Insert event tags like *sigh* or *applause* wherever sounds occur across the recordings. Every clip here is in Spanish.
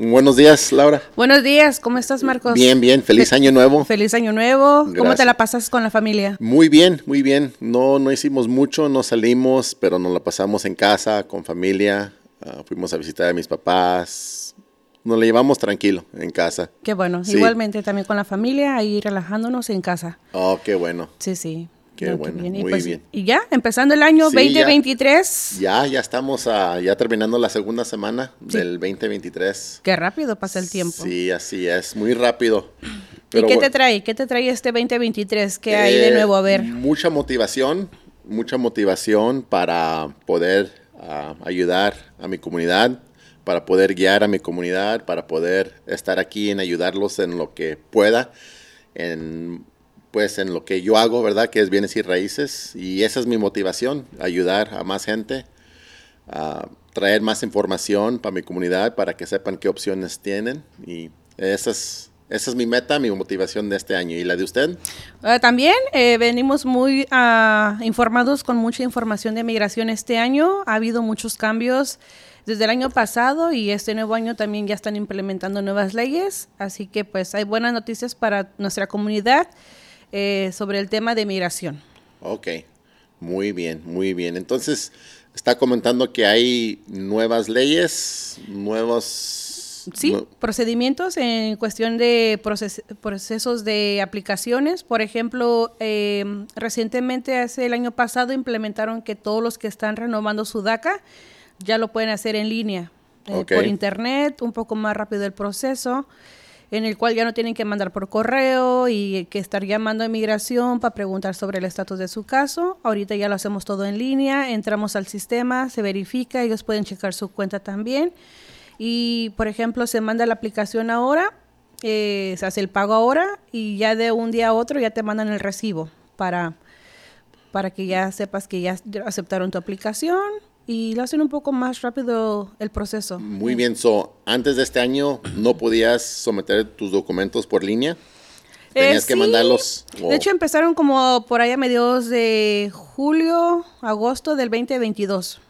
Buenos días, Laura. Buenos días, ¿cómo estás, Marcos? Bien, bien, feliz año nuevo. Feliz año nuevo. ¿Cómo te la pasas con la familia? Muy bien, muy bien. No, no hicimos mucho, no salimos, pero nos la pasamos en casa, con familia. Ah, fuimos a visitar a mis papás. Nos la llevamos tranquilo en casa. Qué bueno. Sí. Igualmente también con la familia, ahí relajándonos en casa. Oh, qué bueno. Sí, sí. Qué No, bueno, muy pues, bien. y ya, empezando el año Sí, ya. 2023. Ya, ya estamos ya terminando la segunda semana del 2023. Qué rápido pasa el tiempo. Sí, así es, muy rápido. ¿Y qué te trae? ¿Qué te trae este 2023? ¿Qué hay de eh, nuevo? A ver. Mucha motivación, mucha motivación para poder ah, ayudar a mi comunidad, para poder guiar a mi comunidad, para poder estar aquí en ayudarlos en lo que pueda, en pues en lo que yo hago, ¿verdad? Que es bienes y raíces. Y esa es mi motivación, ayudar a más gente, a traer más información para mi comunidad, para que sepan qué opciones tienen. Y esa es, esa es mi meta, mi motivación de este año. ¿Y la de usted? Ah, también eh, venimos muy ah, informados con mucha información de migración este año. Ha habido muchos cambios desde el año pasado y este nuevo año también ya están implementando nuevas leyes. Así que pues hay buenas noticias para nuestra comunidad eh, sobre el tema de migración. Ok, muy bien, muy bien. Entonces, está comentando que hay nuevas leyes, nuevos... Sí, procedimientos en cuestión de proces- procesos de aplicaciones. Por ejemplo, eh, recientemente, hace el año pasado, implementaron que todos los que están renovando su DACA ya lo pueden hacer en línea, eh, por internet, un poco más rápido el proceso, en el cual ya no tienen que mandar por correo y que estar llamando a inmigración para preguntar sobre el estatus de su caso. Ahorita ya lo hacemos todo en línea, entramos al sistema, se verifica, ellos pueden checar su cuenta también. Y, por ejemplo, se manda la aplicación ahora, eh, se hace el pago ahora y ya de un día a otro ya te mandan el recibo para, para que ya sepas que ya aceptaron tu aplicación y lo hacen un poco más rápido el proceso. Muy bien, so, antes de este año no podías someter tus documentos por línea. Tenías que Eh, sí. mandarlos. o- De hecho, empezaron como por ahí a mediados de julio, agosto del 2022.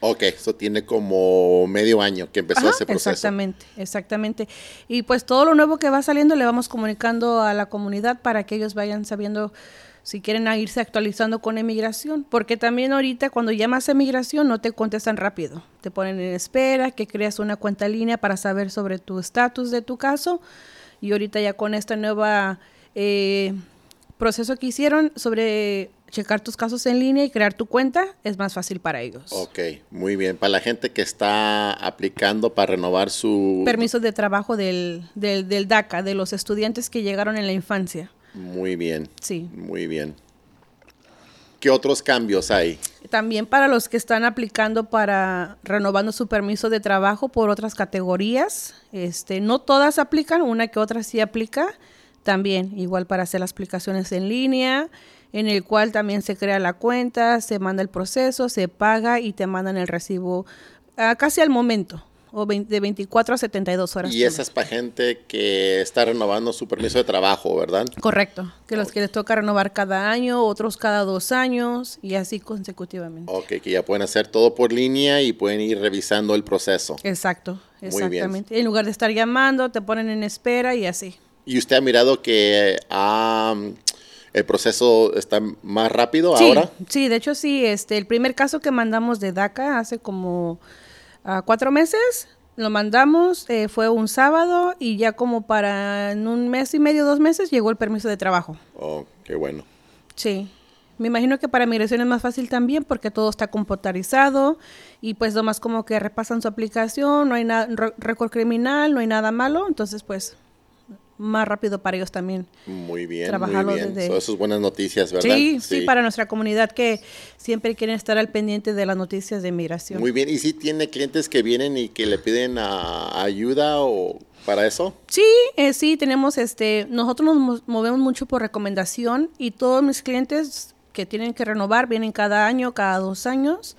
ok, eso tiene como medio año que empezó Ajá, ese proceso. Exactamente, exactamente. Y pues todo lo nuevo que va saliendo le vamos comunicando a la comunidad para que ellos vayan sabiendo si quieren irse actualizando con emigración, porque también ahorita cuando llamas a emigración no te contestan rápido, te ponen en espera, que creas una cuenta en línea para saber sobre tu estatus de tu caso y ahorita ya con esta nueva eh, proceso que hicieron sobre checar tus casos en línea y crear tu cuenta es más fácil para ellos. Ok, muy bien. Para la gente que está aplicando para renovar su... permisos de trabajo del, del, del DACA, de los estudiantes que llegaron en la infancia. Muy bien, Sí. muy bien. ¿Qué otros cambios hay? También para los que están aplicando para renovando su permiso de trabajo por otras categorías, este, no todas aplican, una que otra sí aplica, también igual para hacer las aplicaciones en línea, en el cual también se crea la cuenta, se manda el proceso, se paga y te mandan el recibo casi al momento, o de 24 a 72 horas. Y esa es para gente que está renovando su permiso de trabajo, ¿verdad? Correcto, que los que les toca renovar cada año, otros cada dos años y así consecutivamente. Ok, que ya pueden hacer todo por línea y pueden ir revisando el proceso. Exacto, Muy bien. exactamente. En lugar de estar llamando, te ponen en espera y así. ¿Y usted ha mirado que ah, el proceso está más rápido Sí, ahora? sí, de hecho sí, este, el primer caso que mandamos de DACA hace como ah, cuatro meses, lo mandamos, eh, fue un sábado y ya como para en un mes y medio, dos meses, llegó el permiso de trabajo. Oh, qué bueno. Sí. Me imagino que para migración es más fácil también porque todo está computarizado y pues nomás como que repasan su aplicación, no hay nada, récord criminal, no hay nada malo, entonces pues más rápido para ellos también. Muy bien, Trabajarlo muy bien. desde- So, eso es buenas noticias, ¿verdad? Sí, sí, para nuestra comunidad que siempre quieren estar al pendiente de las noticias de migración. Muy bien. ¿Y si tiene clientes que vienen y que le piden ah, ayuda o para eso? Sí, eh, sí, tenemos este, nosotros nos mo- movemos mucho por recomendación y todos mis clientes que tienen que renovar vienen cada año, cada dos años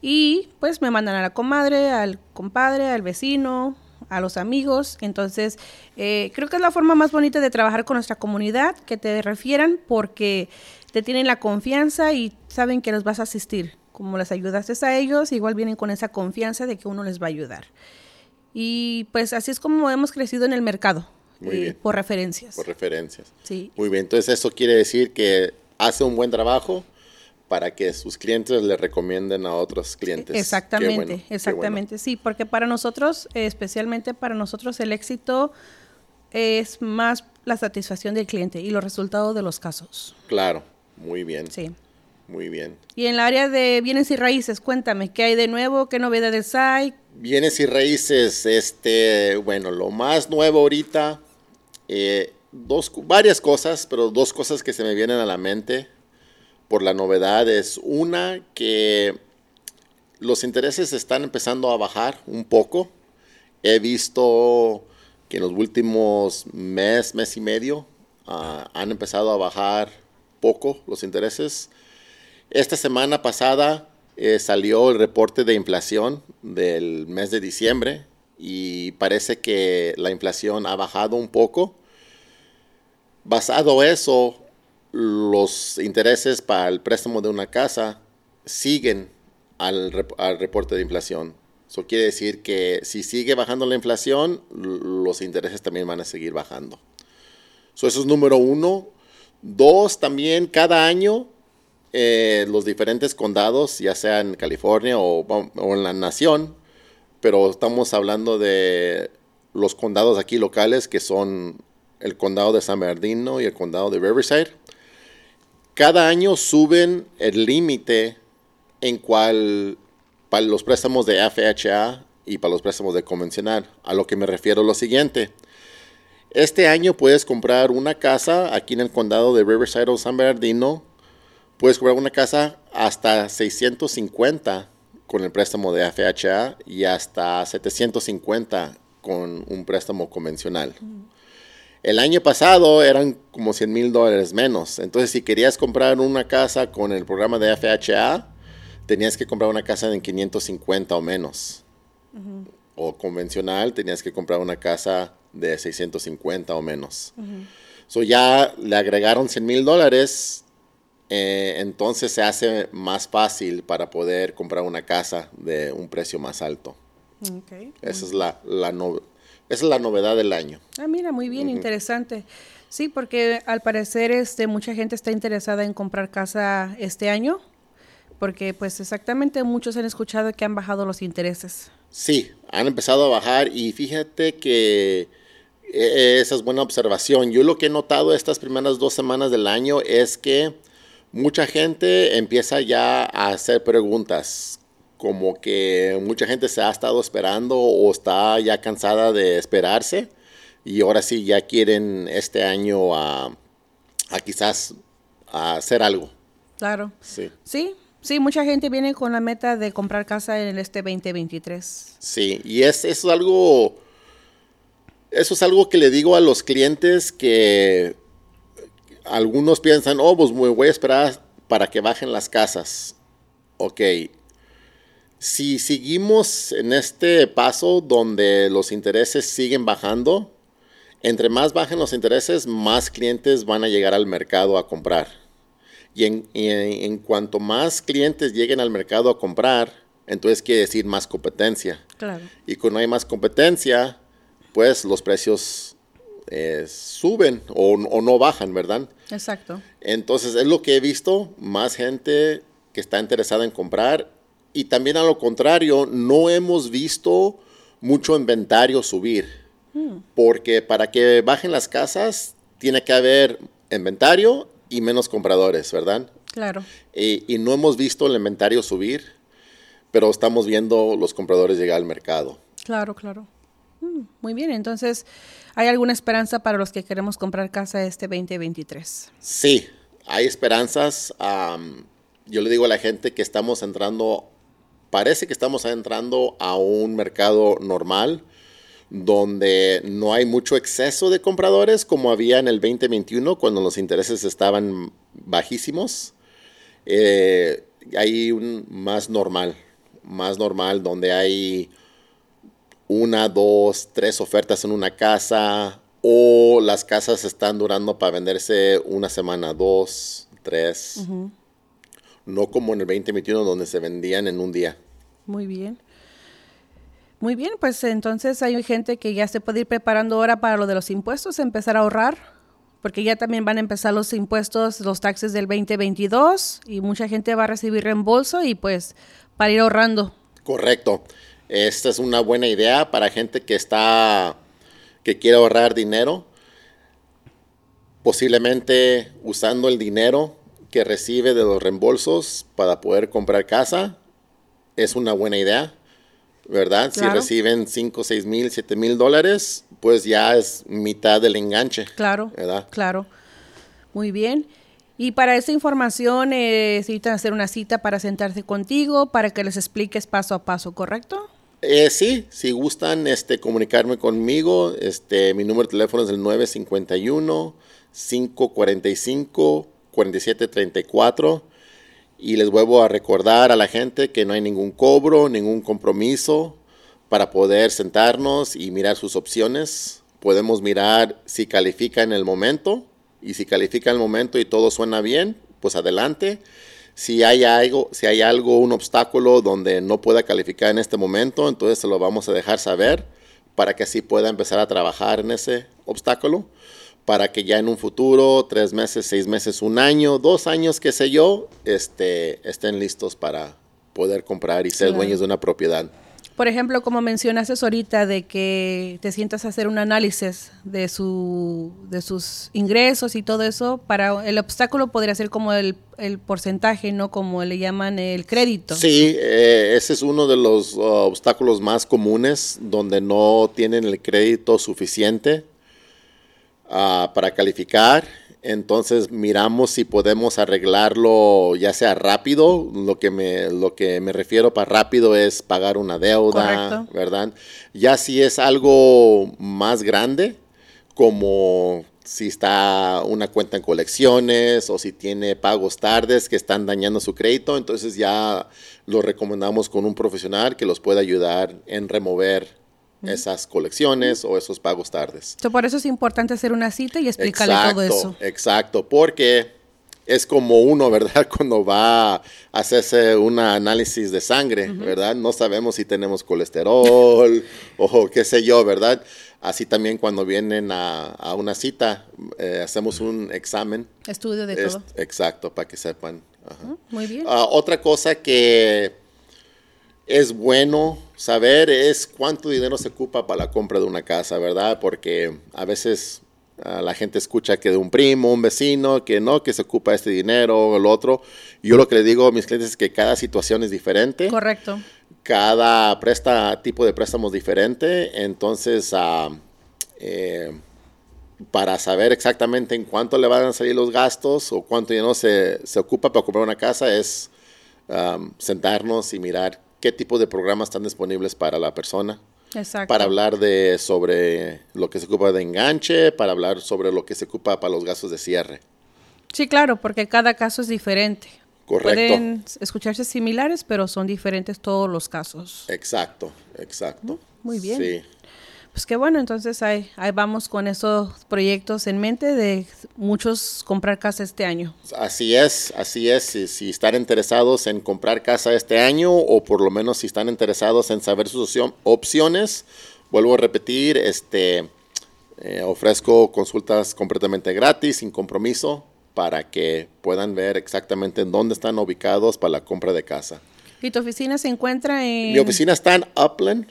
y pues me mandan a la comadre, al compadre, al vecino, a los amigos. Entonces, eh, creo que es la forma más bonita de trabajar con nuestra comunidad, que te refieran porque te tienen la confianza y saben que los vas a asistir. Como les ayudaste a ellos, igual vienen con esa confianza de que uno les va a ayudar. Y pues así es como hemos crecido en el mercado. Muy eh, bien. Por referencias. Por referencias. Sí. Muy bien, entonces eso quiere decir que hace un buen trabajo para que sus clientes le recomienden a otros clientes. Qué Exactamente, bueno, exactamente, sí, porque para nosotros, especialmente para nosotros, el éxito es más la satisfacción del cliente y los resultados de los casos. Claro, muy bien, Sí. muy bien. Y en el área de bienes y raíces, cuéntame, ¿qué hay de nuevo? ¿Qué novedades hay? Bienes y raíces, este, bueno, lo más nuevo ahorita, eh, dos, varias cosas, pero dos cosas que se me vienen a la mente por la novedad es una que los intereses están empezando a bajar un poco. He visto que en los últimos mes, mes y medio, ah, han empezado a bajar poco los intereses. Esta semana pasada eh, salió el reporte de inflación del mes de diciembre y parece que la inflación ha bajado un poco. Basado eso, los intereses para el préstamo de una casa siguen al, rep- al reporte de inflación. Eso quiere decir que si sigue bajando la inflación, los intereses también van a seguir bajando. So, eso es número uno. Dos, también cada año eh, los diferentes condados, ya sea en California o, o en la nación, pero estamos hablando de los condados aquí locales que son el condado de San Bernardino y el condado de Riverside. Cada año suben el límite en cual para los préstamos de FHA y para los préstamos de convencional. A lo que me refiero lo siguiente. Este año puedes comprar una casa aquí en el condado de Riverside o San Bernardino. Puedes comprar una casa hasta 650 con el préstamo de FHA y hasta 750 con un préstamo convencional. El año pasado eran como 100 mil dólares menos. Entonces, si querías comprar una casa con el programa de FHA, tenías que comprar una casa en 550 o menos. O convencional, tenías que comprar una casa de 650 o menos. So ya le agregaron 100 mil dólares, eh, entonces se hace más fácil para poder comprar una casa de un precio más alto. Esa es la, la no- esa es la novedad del año. Ah, mira, muy bien, interesante. Sí, porque al parecer este, mucha gente está interesada en comprar casa este año, porque pues exactamente muchos han escuchado que han bajado los intereses. Sí, han empezado a bajar y fíjate que eh, esa es buena observación. Yo lo que he notado estas primeras dos semanas del año es que mucha gente empieza ya a hacer preguntas, como que mucha gente se ha estado esperando o está ya cansada de esperarse y ahora sí ya quieren este año a, a quizás a hacer algo. Claro. Sí. Sí, sí, mucha gente viene con la meta de comprar casa en este 2023. Sí, y es, eso es algo, eso es algo que le digo a los clientes que algunos piensan, oh, pues me voy a esperar para que bajen las casas. Ok, si seguimos en este paso donde los intereses siguen bajando, entre más bajen los intereses, más clientes van a llegar al mercado a comprar. Y en, y en- en cuanto más clientes lleguen al mercado a comprar, entonces quiere decir más competencia. Claro. Y cuando hay más competencia, pues los precios eh, suben o, o no bajan, ¿verdad? Exacto. Entonces es lo que he visto, más gente que está interesada en comprar y también a lo contrario, no hemos visto mucho inventario subir, porque para que bajen las casas tiene que haber inventario y menos compradores, ¿verdad? Claro. Y, y no hemos visto el inventario subir, pero estamos viendo los compradores llegar al mercado. Claro, claro. Mm, muy bien, entonces, ¿hay alguna esperanza para los que queremos comprar casa este 2023? Sí, hay esperanzas. am, yo le digo a la gente que estamos entrando, parece que estamos entrando a un mercado normal donde no hay mucho exceso de compradores como había en el 2021 cuando los intereses estaban bajísimos. Eh, hay un más normal, más normal donde hay una, dos, tres ofertas en una casa o las casas están durando para venderse una semana, dos, tres. No como en el 2021 donde se vendían en un día. Muy bien. Muy bien, pues entonces hay gente que ya se puede ir preparando ahora para lo de los impuestos, empezar a ahorrar, porque ya también van a empezar los impuestos, los taxes del 2022 y mucha gente va a recibir reembolso y pues para ir ahorrando. Correcto. Esta es una buena idea para gente que está que quiere ahorrar dinero, posiblemente usando el dinero que recibe de los reembolsos para poder comprar casa. Es una buena idea, ¿verdad? Si reciben 5, 6 mil, 7 mil dólares, pues ya es mitad del enganche. Claro, ¿verdad? claro. Muy bien. Y para esa información eh, necesitan hacer una cita para sentarse contigo, para que les expliques paso a paso, ¿correcto? Eh, sí, si gustan este, comunicarme conmigo, este, mi número de teléfono es el 951-545-4734. Y les vuelvo a recordar a la gente que no hay ningún cobro, ningún compromiso para poder sentarnos y mirar sus opciones. Podemos mirar si califica en el momento y si califica en el momento y todo suena bien, pues adelante. Si hay algo, si hay algo, un obstáculo donde no pueda calificar en este momento, entonces se lo vamos a dejar saber para que así pueda empezar a trabajar en ese obstáculo, para que ya en un futuro, tres meses, seis meses, un año, dos años, qué sé yo, este, estén listos para poder comprar y ser dueños de una propiedad. Por ejemplo, como mencionaste ahorita, de que te sientas a hacer un análisis de, su, de sus ingresos y todo eso, para el obstáculo podría ser como el, porcentaje, ¿no? Como le llaman el crédito. Sí, eh, ese es uno de los uh, obstáculos más comunes, donde no tienen el crédito suficiente uh, para calificar. Entonces miramos si podemos arreglarlo ya sea rápido, lo que me, lo que me refiero para rápido es pagar una deuda, ¿verdad? Ya si es algo más grande, como si está una cuenta en colecciones o si tiene pagos tardes que están dañando su crédito, entonces ya lo recomendamos con un profesional que los pueda ayudar en remover esas colecciones o esos pagos tardes. por eso es importante hacer una cita y explicarle todo eso. Exacto, porque es como uno, *laughs* ¿verdad? Cuando va a hacerse un análisis de sangre, ¿verdad? No sabemos si tenemos colesterol *laughs* o qué sé yo, ¿verdad? Así también cuando vienen a, una cita, eh, hacemos un examen. Estudio de todo. Exacto, para que sepan. Muy bien. Ah, otra cosa que es bueno saber es cuánto dinero se ocupa para la compra de una casa, ¿verdad? Porque a veces ah, la gente escucha que de un primo, un vecino, que no, que se ocupa este dinero o el otro. Yo lo que le digo a mis clientes es que cada situación es diferente. Correcto. Cada presta, tipo de préstamo es diferente. Entonces, ah, eh, para saber exactamente en cuánto le van a salir los gastos o cuánto dinero se, se ocupa para comprar una casa es ah, sentarnos y mirar qué tipo de programas están disponibles para la persona. Exacto. Para hablar de sobre lo que se ocupa de enganche, para hablar sobre lo que se ocupa para los gastos de cierre. Sí, claro, porque cada caso es diferente. Correcto. Pueden escucharse similares, pero son diferentes todos los casos. Exacto, exacto. Muy bien. Sí. Pues qué bueno, entonces ahí, ahí vamos con esos proyectos en mente de muchos comprar casa este año. Así es, así es. Si, están interesados en comprar casa este año o por lo menos si están interesados en saber sus opciones, vuelvo a repetir, este, eh, ofrezco consultas completamente gratis, sin compromiso, para que puedan ver exactamente en dónde están ubicados para la compra de casa. ¿Y tu oficina se encuentra en...? Mi oficina está en Upland,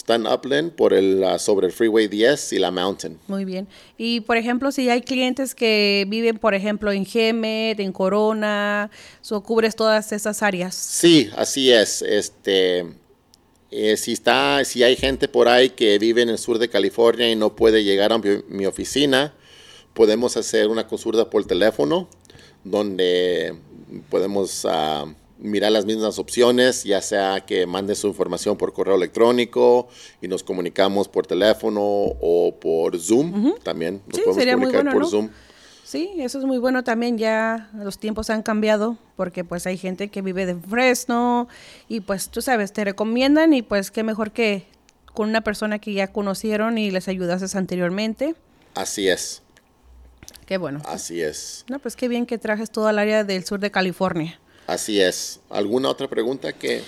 Está en Upland por el, sobre el Freeway 10 y la Mountain. Muy bien. Y por ejemplo, si hay clientes que viven, por ejemplo, en Gemet, en Corona, ¿so cubres todas esas áreas? Sí, así es. Este, eh, si, está, si hay gente por ahí que vive en el sur de California y no puede llegar a mi, oficina, podemos hacer una consulta por teléfono donde podemos... Ah, mirar las mismas opciones, ya sea que mande su información por correo electrónico y nos comunicamos por teléfono o por Zoom también. Nos sí, podemos sería comunicar muy bueno, por Zoom. Sí, eso es muy bueno también. Ya los tiempos han cambiado porque pues hay gente que vive de Fresno y pues tú sabes, te recomiendan y pues qué mejor que con una persona que ya conocieron y les ayudases anteriormente. Así es. Qué bueno. Así es. No, pues qué bien que trajes todo el área del sur de California. Así es. ¿Alguna otra pregunta que...?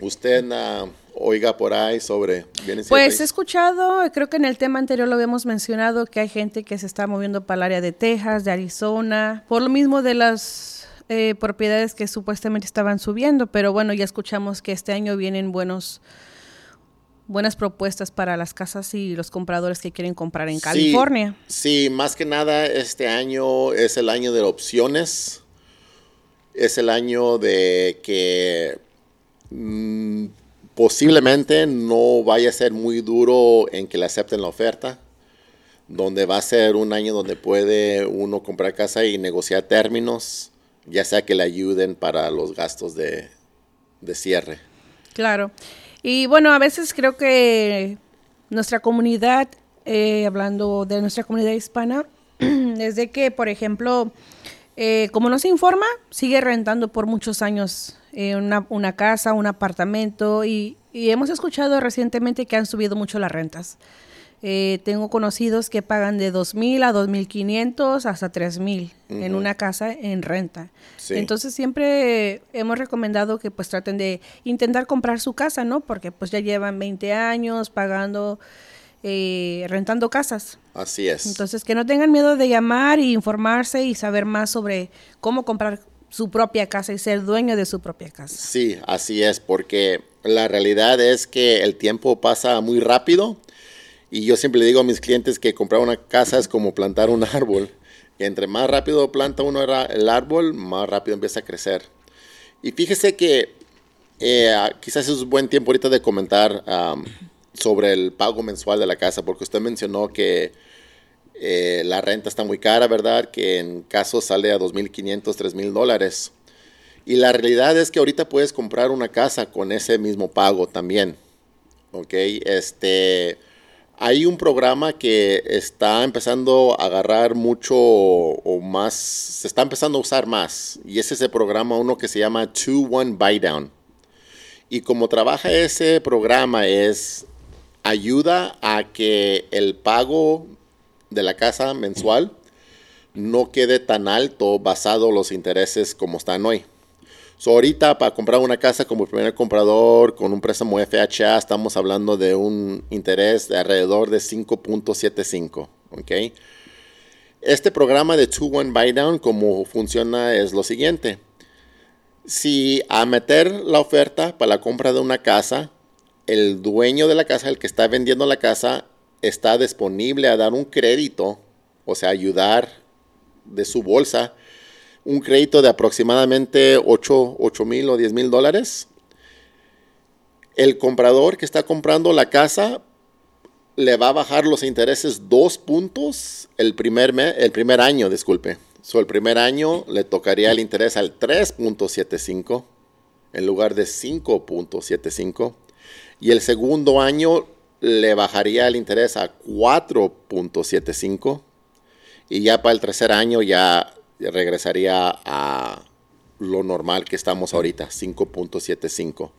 usted uh, oiga por ahí sobre bienes Pues he escuchado, creo que en el tema anterior lo habíamos mencionado, que hay gente que se está moviendo para el área de Texas, de Arizona, por lo mismo de las eh, propiedades que supuestamente estaban subiendo, pero bueno, ya escuchamos que este año vienen buenos buenas propuestas para las casas y los compradores que quieren comprar en California. Sí, más que nada este año es el año de opciones. Es el año de que mm, posiblemente no vaya a ser muy duro en que le acepten la oferta, donde va a ser un año donde puede uno comprar casa y negociar términos, ya sea que le ayuden para los gastos de, de cierre. Claro. Y bueno, a veces creo que nuestra comunidad, eh, hablando de nuestra comunidad hispana, *clears throat* es de que, por ejemplo, eh, como no se informa, sigue rentando por muchos años eh, una, una, casa, un apartamento y, y, hemos escuchado recientemente que han subido mucho las rentas. Eh, tengo conocidos que pagan de 2.000 a 2.500 hasta 3.000 en una casa en renta. Entonces siempre hemos recomendado que pues traten de intentar comprar su casa, ¿no? Porque pues ya llevan 20 años pagando, eh, rentando casas. Así es. Entonces que no tengan miedo de llamar y informarse y saber más sobre cómo comprar su propia casa y ser dueño de su propia casa. Sí, así es, porque la realidad es que el tiempo pasa muy rápido y yo siempre le digo a mis clientes que comprar una casa es como plantar un árbol. entre más rápido planta uno el árbol, más rápido empieza a crecer. Y fíjese que eh, quizás es un buen tiempo ahorita de comentar sobre el pago mensual de la casa, porque usted mencionó que eh, la renta está muy cara, ¿verdad? Que en casos sale a 2.500, 3.000 dólares. Y la realidad es que ahorita puedes comprar una casa con ese mismo pago también. ¿Ok? Este hay un programa que está empezando a agarrar mucho o más, se está empezando a usar más. Y es ese programa, uno que se llama 2-1 Buy Down. Y como trabaja ese programa es, ayuda a que el pago de la casa mensual no quede tan alto basado en los intereses como están hoy. So, ahorita para comprar una casa como primer comprador con un préstamo FHA estamos hablando de un interés de alrededor de 5.75. ¿okay? Este programa de 2-1 Buy Down, como funciona es lo siguiente. Si a meter la oferta para la compra de una casa, el dueño de la casa, el que está vendiendo la casa, está disponible a dar un crédito, o sea, ayudar de su bolsa un crédito de aproximadamente 8 mil o 10 mil dólares. El comprador que está comprando la casa le va a bajar los intereses dos puntos el primer, el primer año, disculpe. So, el primer año le tocaría el interés al 3.75 en lugar de 5.75. Y el segundo año le bajaría el interés a 4.75. Y ya para el tercer año ya regresaría a lo normal que estamos ahorita, 5.75.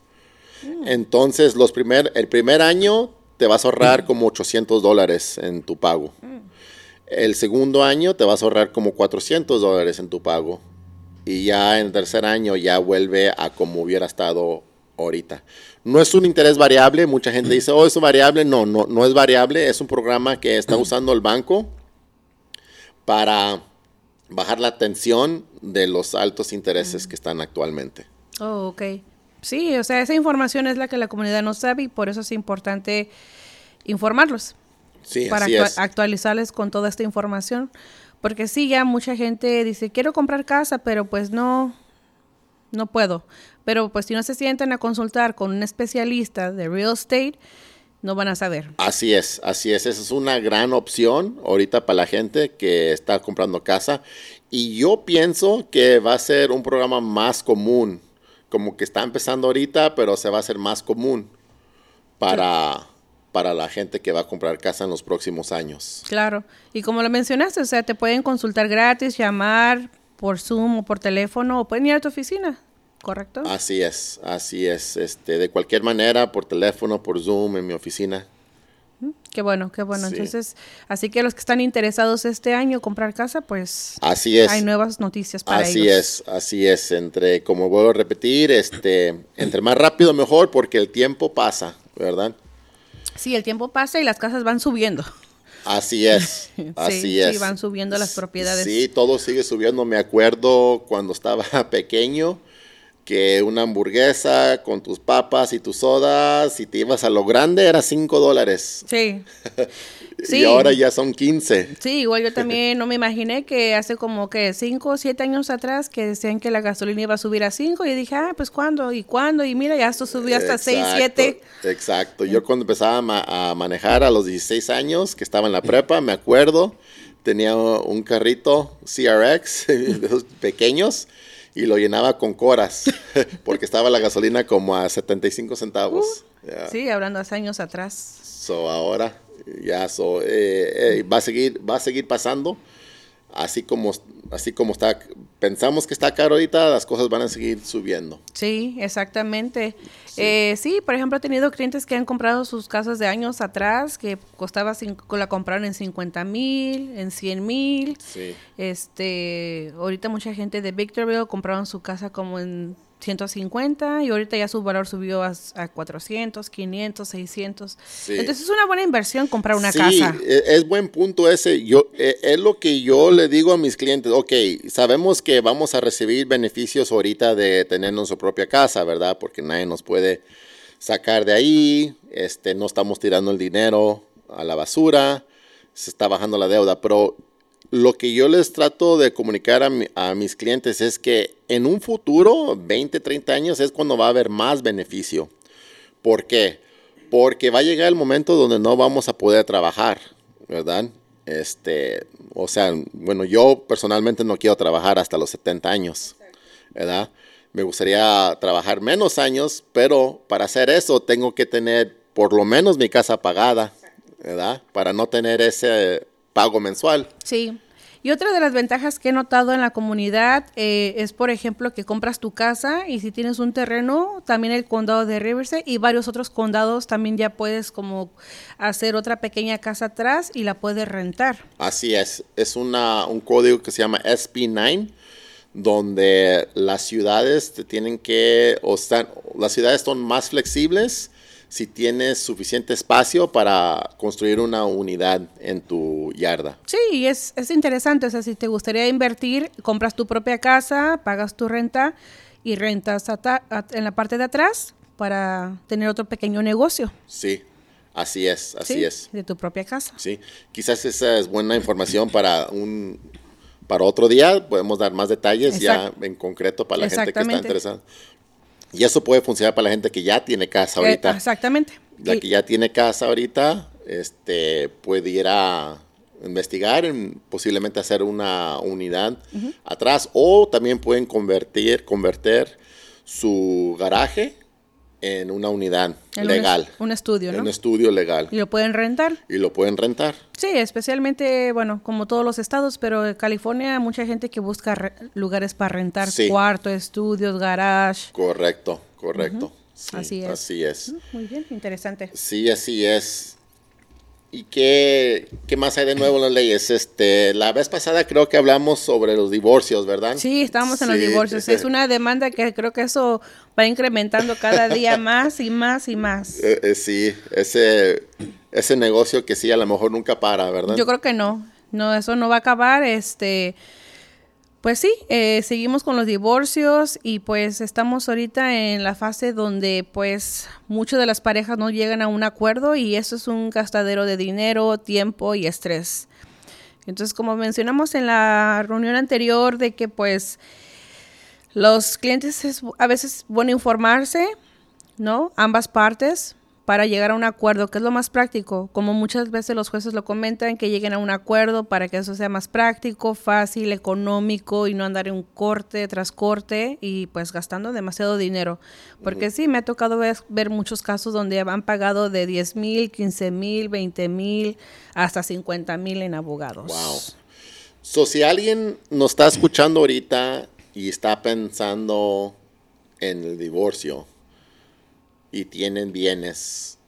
Mm. Entonces, los primer, el primer año te vas a ahorrar mm. como 800 dólares en tu pago. Mm. El segundo año te vas a ahorrar como 400 dólares en tu pago. Y ya en el tercer año ya vuelve a como hubiera estado ahorita. No es un interés variable, mucha gente dice, oh, es variable. No, no, no es variable, es un programa que está usando el banco para bajar la tensión de los altos intereses que están actualmente. Oh, ok. Sí, o sea, esa información es la que la comunidad no sabe y por eso es importante informarlos. Sí, para actualizarles con toda esta información. Porque sí, ya mucha gente dice, quiero comprar casa, pero pues no, no puedo. Pero pues si no se sientan a consultar con un especialista de real estate, no van a saber. Así es, así es. Esa es una gran opción ahorita para la gente que está comprando casa. Y yo pienso que va a ser un programa más común. Como que está empezando ahorita, pero se va a hacer más común para, para la gente que va a comprar casa en los próximos años. Claro. Y como lo mencionaste, o sea, te pueden consultar gratis, llamar por Zoom o por teléfono o pueden ir a tu oficina. ¿Correcto? Así es, así es. Este, de cualquier manera, por teléfono, por Zoom, en mi oficina, Qué bueno, qué bueno. Entonces, así que los que están interesados este año comprar casa, pues así es. hay nuevas noticias para así ellos. Así es, así es. Entre, como vuelvo a repetir, este, entre más rápido mejor, porque el tiempo pasa, ¿verdad? Sí, el tiempo pasa y las casas van subiendo. Así es, *laughs* así sí, es. Sí, van subiendo las propiedades. Sí, todo sigue subiendo. Me acuerdo cuando estaba *laughs* pequeño que una hamburguesa con tus papas y tus sodas, si te ibas a lo grande, era 5 dólares. Sí. *laughs* sí. Y ahora ya son 15. Sí, igual yo *laughs* también no me imaginé que hace como que 5 o 7 años atrás que decían que la gasolina iba a subir a 5 y dije, ah, pues ¿cuándo? ¿Y cuándo? Y mira, ya esto subió hasta 6, 7. Exacto. Yo cuando empezaba a, ma a manejar a los 16 años, que estaba en la prepa, me acuerdo, tenía un carrito CRX, *laughs* de esos pequeños, y lo llenaba con coras, *laughs* porque estaba la gasolina como a 75 centavos. Uh, yeah. Sí, hablando hace años atrás. So ahora ya so, eh, eh, va a seguir va a seguir pasando así como así como está pensamos que está caro ahorita las cosas van a seguir subiendo sí exactamente sí. Eh, sí por ejemplo he tenido clientes que han comprado sus casas de años atrás que costaba cinco, la compraron en 50 mil en 100 mil sí. este ahorita mucha gente de Victorville compraron su casa como en 150 y ahorita ya su valor subió a, a 400, 500, 600. Sí. Entonces es una buena inversión comprar una sí, casa. Es, es buen punto ese. Yo eh, es lo que yo le digo a mis clientes. Ok, sabemos que vamos a recibir beneficios ahorita de tener nuestra propia casa, ¿verdad? Porque nadie nos puede sacar de ahí. Este, no estamos tirando el dinero a la basura. Se está bajando la deuda, pero lo que yo les trato de comunicar a, mi, a, mis clientes es que en un futuro, 20, 30 años, es cuando va a haber más beneficio. ¿Por qué? Porque va a llegar el momento donde no vamos a poder trabajar, ¿verdad? Este, o sea, bueno, yo personalmente no quiero trabajar hasta los 70 años, ¿verdad? Me gustaría trabajar menos años, pero para hacer eso tengo que tener por lo menos mi casa pagada, ¿verdad? Para no tener ese pago mensual. Sí. Y otra de las ventajas que he notado en la comunidad eh, es, por ejemplo, que compras tu casa y si tienes un terreno, también el condado de Riverside y varios otros condados también ya puedes como hacer otra pequeña casa atrás y la puedes rentar. Así es. Es una, un código que se llama SB9 donde las ciudades te tienen que, o están, las ciudades son más flexibles si tienes suficiente espacio para construir una unidad en tu yarda. Sí, es, es interesante. O sea, si te gustaría invertir, compras tu propia casa, pagas tu renta y rentas en la parte de atrás para tener otro pequeño negocio. Sí, así es, así sí, es. De tu propia casa. Sí, quizás esa es buena información para un para otro día. Podemos dar más detalles Exacto. ya en concreto para la gente que está interesada. Y eso puede funcionar para la gente que ya tiene casa ahorita. Eh, exactamente. La y, que ya tiene casa ahorita, este, puede ir a investigar, en, posiblemente hacer una unidad uh -huh. atrás, o también pueden convertir, convertir su garaje en una unidad en legal. Un, un, estudio, ¿no? Un estudio legal. Y lo pueden rentar. Y lo pueden rentar. Sí, especialmente, bueno, como todos los estados, pero en California mucha gente que busca re lugares para rentar, Sí. cuarto, estudios, garage. Correcto, correcto. Sí, Así es. Así es. Muy bien, interesante. Sí, así es. ¿Y qué, qué más hay de nuevo en las leyes? Este, la vez pasada creo que hablamos sobre los divorcios, ¿verdad? Sí, estábamos en los divorcios. Es una demanda que creo que eso va incrementando cada día *laughs* más y más y más. Eh, eh, sí, ese, ese negocio que sí a lo mejor nunca para, ¿verdad? Yo creo que no. No, eso no va a acabar. Este, pues sí, eh, seguimos con los divorcios y pues estamos ahorita en la fase donde pues muchas de las parejas no llegan a un acuerdo y eso es un gastadero de dinero, tiempo y estrés. Entonces, como mencionamos en la reunión anterior de que pues los clientes es a veces bueno informarse, ¿no? Ambas partes para llegar a un acuerdo, que es lo más práctico, como muchas veces los jueces lo comentan, que lleguen a un acuerdo para que eso sea más práctico, fácil, económico y no andar en un corte tras corte y pues gastando demasiado dinero. Porque uh -huh. sí, me ha tocado ver, ver, muchos casos donde han pagado de 10 mil, 15 mil, 20 mil, hasta 50 mil en abogados. Wow. So, si alguien nos está escuchando ahorita y está pensando en el divorcio, y tienen bienes,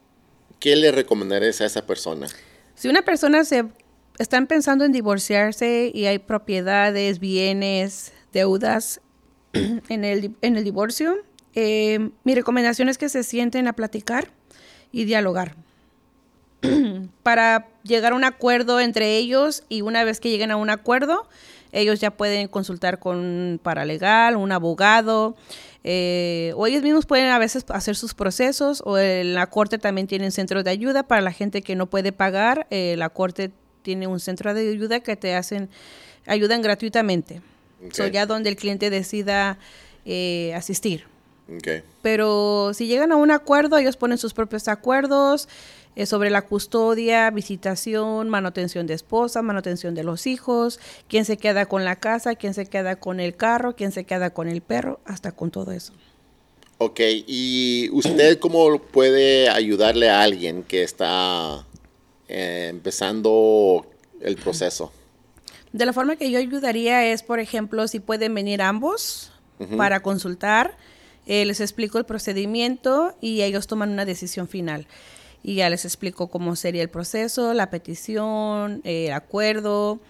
¿qué le recomendarías a esa persona? Si una persona se están pensando en divorciarse y hay propiedades, bienes, deudas *clears throat* en el, en el divorcio, eh, mi recomendación es que se sienten a platicar y dialogar *clears throat* para llegar a un acuerdo entre ellos y una vez que lleguen a un acuerdo, ellos ya pueden consultar con un paralegal, un abogado, eh, o ellos mismos pueden a veces hacer sus procesos, o en la corte también tienen centros de ayuda para la gente que no puede pagar. Eh, la corte tiene un centro de ayuda que te hacen, ayudan gratuitamente. Okay. ya donde el cliente decida eh, asistir. Pero si llegan a un acuerdo, ellos ponen sus propios acuerdos eh, sobre la custodia, visitación, manutención de esposa, manutención de los hijos, quién se queda con la casa, quién se queda con el carro, quién se queda con el perro, hasta con todo eso. Ok, ¿y usted cómo puede ayudarle a alguien que está eh, empezando el proceso? De la forma que yo ayudaría es, por ejemplo, si pueden venir ambos para consultar, eh, les explico el procedimiento y ellos toman una decisión final y ya les explico cómo sería el proceso, la petición, el eh, acuerdo,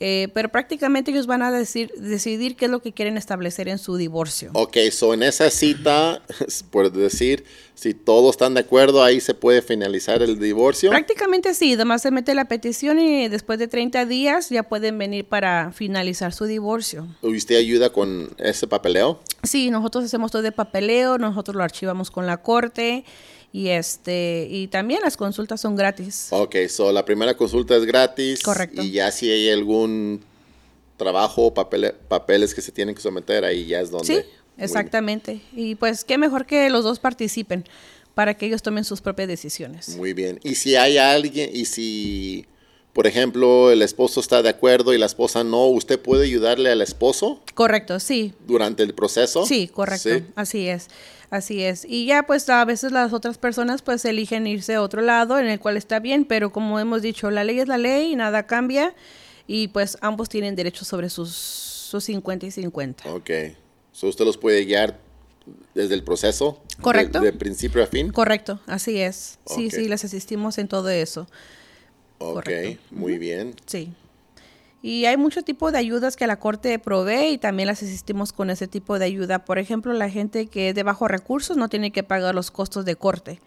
eh, pero prácticamente ellos van a decir, decidir qué es lo que quieren establecer en su divorcio. Ok, so en esa cita, *laughs* por decir, si todos están de acuerdo, ahí se puede finalizar el divorcio. Prácticamente sí, además se mete la petición y después de 30 días ya pueden venir para finalizar su divorcio. ¿Y usted ayuda con ese papeleo? Sí, nosotros hacemos todo de papeleo, nosotros lo archivamos con la corte y este y también las consultas son gratis. Ok, so la primera consulta es gratis. Correcto. Y ya si hay algún trabajo o papeles que se tienen que someter, ahí ya es donde. Sí, exactamente. Y pues qué mejor que los dos participen para que ellos tomen sus propias decisiones. Muy bien. Y si hay alguien, y si, por ejemplo, el esposo está de acuerdo y la esposa no, ¿usted puede ayudarle al esposo? Correcto, sí. ¿Durante el proceso? Sí, correcto. Así es. Así es. Y ya pues a veces las otras personas pues eligen irse a otro lado en el cual está bien, pero como hemos dicho, la ley es la ley y nada cambia y pues ambos tienen derecho sobre sus, sus 50 y 50. Ok. So ¿Usted los puede guiar desde el proceso? Correcto. De, principio a fin. Correcto, así es. Sí, sí, les asistimos en todo eso. Ok, muy bien. Sí. Y hay mucho tipo de ayudas que la Corte provee y también las asistimos con ese tipo de ayuda. Por ejemplo, la gente que es de bajos recursos no tiene que pagar los costos de corte.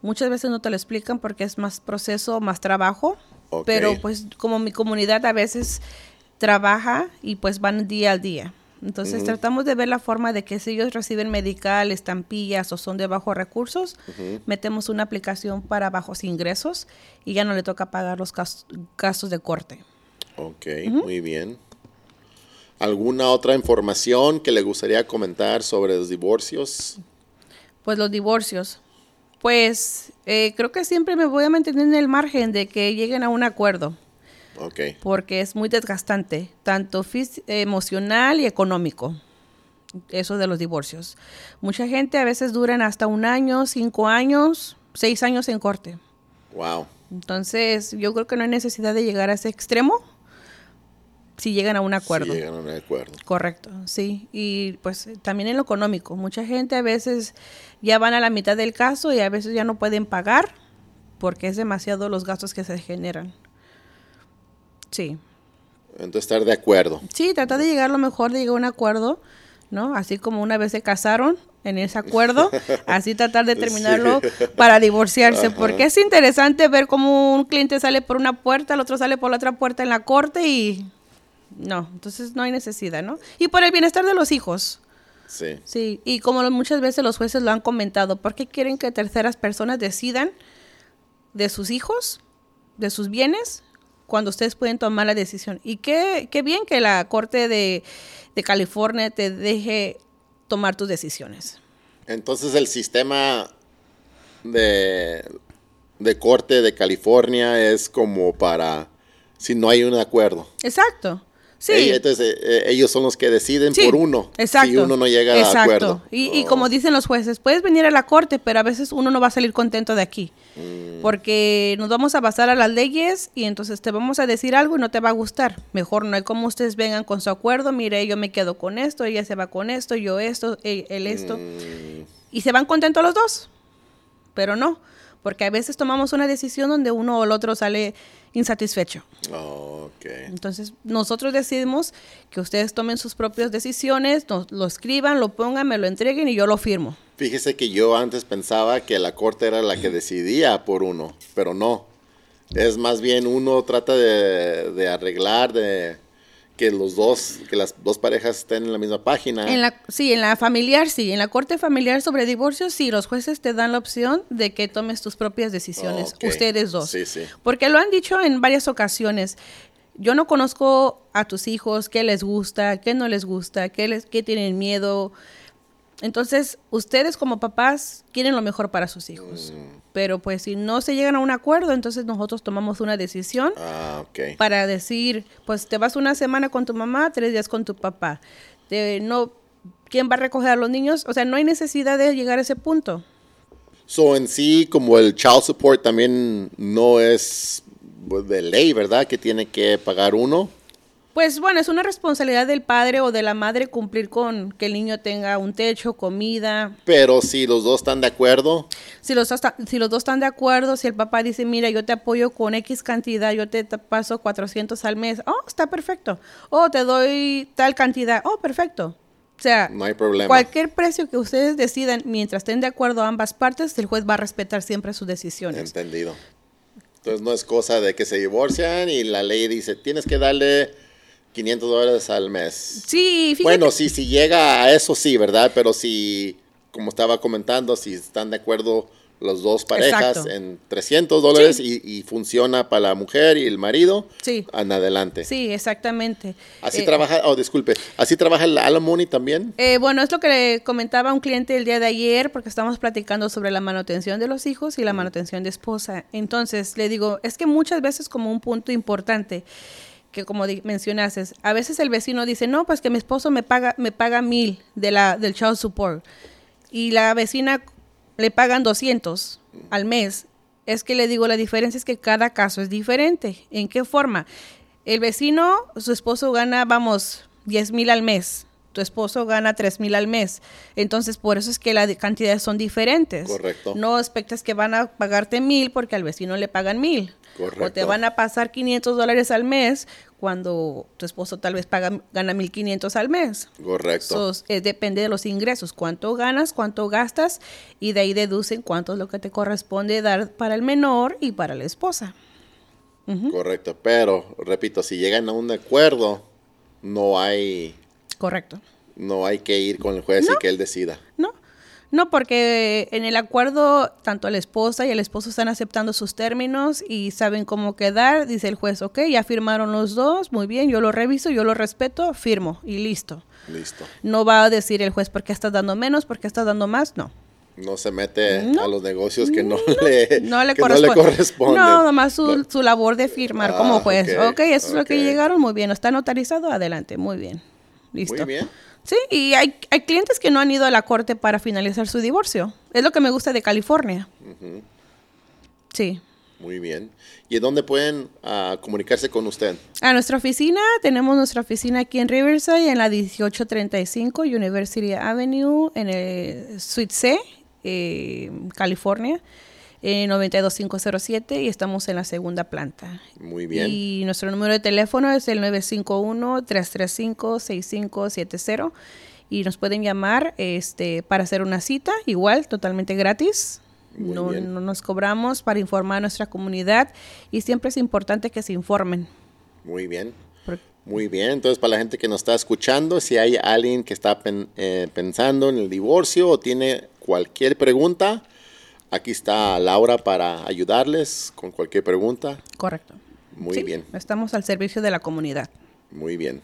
Muchas veces no te lo explican porque es más proceso, más trabajo. Pero pues como mi comunidad a veces trabaja y pues van día al día. Entonces tratamos de ver la forma de que si ellos reciben medical, estampillas o son de bajos recursos, metemos una aplicación para bajos ingresos y ya no le toca pagar los gastos de corte. Ok, muy bien. ¿Alguna otra información que le gustaría comentar sobre los divorcios? Pues los divorcios. Pues eh, creo que siempre me voy a mantener en el margen de que lleguen a un acuerdo. Porque es muy desgastante, tanto emocional y económico. Eso de los divorcios. Mucha gente a veces duran hasta un año, cinco años, seis años en corte. Wow. Entonces, yo creo que no hay necesidad de llegar a ese extremo si llegan a un acuerdo. Si llegan a un acuerdo. Correcto, sí. Y pues también en lo económico. Mucha gente a veces ya van a la mitad del caso y a veces ya no pueden pagar porque es demasiado los gastos que se generan. Sí. Entonces estar de acuerdo. Sí, tratar de llegar lo mejor de llegar a un acuerdo, ¿no? Así como una vez se casaron en ese acuerdo, *laughs* así tratar de terminarlo para divorciarse, porque es interesante ver cómo un cliente sale por una puerta, el otro sale por la otra puerta en la corte y no, entonces no hay necesidad, ¿no? Y por el bienestar de los hijos. Sí. Sí, y como muchas veces los jueces lo han comentado, ¿por qué quieren que terceras personas decidan de sus hijos, de sus bienes, cuando ustedes pueden tomar la decisión? Y qué, qué bien que la Corte de, de California te deje tomar tus decisiones. Entonces el sistema de, de corte de California es como para si no hay un acuerdo. Exacto. Sí. entonces eh, ellos son los que deciden por uno. Exacto. Si uno no llega a acuerdo. Y, y como oh. dicen los jueces, puedes venir a la corte, pero a veces uno no va a salir contento de aquí. Mm. Porque nos vamos a basar a las leyes y entonces te vamos a decir algo y no te va a gustar. Mejor no hay como ustedes vengan con su acuerdo. Mire, yo me quedo con esto, ella se va con esto, yo esto, él, esto. Mm. Y se van contentos los dos. Pero no Porque a veces tomamos una decisión donde uno o el otro sale insatisfecho. Oh. Entonces, nosotros decidimos que ustedes tomen sus propias decisiones, nos, lo escriban, lo pongan, me lo entreguen y yo lo firmo. Fíjese que yo antes pensaba que la corte era la que decidía por uno, pero no. Es más bien uno trata de, de arreglar, de que los dos, que las dos parejas estén en la misma página. En la, sí, en la familiar, sí. En la corte familiar sobre divorcio, sí, los jueces te dan la opción de que tomes tus propias decisiones, ustedes dos. Sí, sí. Porque lo han dicho en varias ocasiones. Yo no conozco a tus hijos, qué les gusta, qué no les gusta, qué, les, qué tienen miedo. Entonces, ustedes como papás quieren lo mejor para sus hijos. Mm. Pero pues si no se llegan a un acuerdo, entonces nosotros tomamos una decisión Ah, para decir, pues te vas una semana con tu mamá, tres días con tu papá. Te- no, ¿Quién va a recoger a los niños? O sea, no hay necesidad de llegar a ese punto. So, en sí, como el child support también no es de ley, ¿verdad? Que tiene que pagar uno. Pues bueno, es una responsabilidad del padre o de la madre cumplir con que el niño tenga un techo, comida. Pero si los dos están de acuerdo, Si los, hasta- si los dos están de acuerdo, si el papá dice, mira, yo te apoyo con X cantidad, yo te paso 400 al mes, oh, está perfecto. Oh, te doy tal cantidad, oh, perfecto. O sea, no hay problema. cualquier precio que ustedes decidan, mientras estén de acuerdo ambas partes, el juez va a respetar siempre sus decisiones. Entendido. Entonces no es cosa de que se divorcian y la ley dice, tienes que darle 500 dólares al mes. Sí, fíjate. Bueno, si, si llega a eso sí, ¿verdad? Pero si, como estaba comentando, si están de acuerdo las dos parejas Exacto. en 300 dólares y, y funciona para la mujer y el marido, Sí. en adelante. Sí, exactamente. Así Eh, trabaja, oh, disculpe, así trabaja el alimony también. Eh, bueno, es lo que le comentaba a un cliente el día de ayer, porque estamos platicando sobre la manutención de los hijos y la manutención de esposa. Entonces, le digo, es que muchas veces como un punto importante, que como mencionaste, a veces el vecino dice, no, pues que mi esposo me paga, me paga mil de la, del child support, y la vecina le pagan 200 al mes. Es que le digo, la diferencia es que cada caso es diferente. ¿En qué forma? El vecino, su esposo gana, vamos, 10 mil al mes. Tu esposo gana 3 mil al mes. Entonces, por eso es que las cantidades son diferentes. Correcto. No expectas que van a pagarte mil porque al vecino le pagan mil. O te Correcto. van a pasar 500 dólares al mes cuando tu esposo tal vez paga, gana 1500 al mes. Correcto. So, eh, depende de los ingresos, cuánto ganas, cuánto gastas y de ahí deducen cuánto es lo que te corresponde dar para el menor y para la esposa. Correcto. Pero, repito, si llegan a un acuerdo, no hay, Correcto. no hay que ir con el juez y que él decida. No, no, porque en el acuerdo tanto la esposa y el esposo están aceptando sus términos y saben cómo quedar. Dice el juez, ok, ya firmaron los dos, muy bien, yo lo reviso, yo lo respeto, firmo y listo. Listo. No va a decir el juez por qué estás dando menos, por qué estás dando más, no. No se mete No. a los negocios que no le, No le, que no corresponde. le corresponden. No, nomás su, No. su labor de firmar Ah, como juez. ok, ok, eso es lo que llegaron, muy bien. ¿Está notarizado? Adelante, muy bien. Listo. Muy bien. Sí, y hay, hay clientes que no han ido a la corte para finalizar su divorcio. Es lo que me gusta de California. Sí. Muy bien. ¿Y dónde pueden ah, comunicarse con usted? A nuestra oficina, tenemos nuestra oficina aquí en Riverside, en la 1835 University Avenue, en el Suite C, eh, California, eh, 92507, y estamos en la segunda planta. Muy bien. Y nuestro número de teléfono es el 951-335-6570. Y nos pueden llamar este, para hacer una cita, igual, totalmente gratis. No, no nos cobramos para informar a nuestra comunidad y siempre es importante que se informen. Muy bien. Muy bien. Entonces, para la gente que nos está escuchando, si hay alguien que está pen- eh, pensando en el divorcio o tiene cualquier pregunta, aquí está Laura para ayudarles con cualquier pregunta. Correcto. Muy Sí, bien. Estamos al servicio de la comunidad. Muy bien.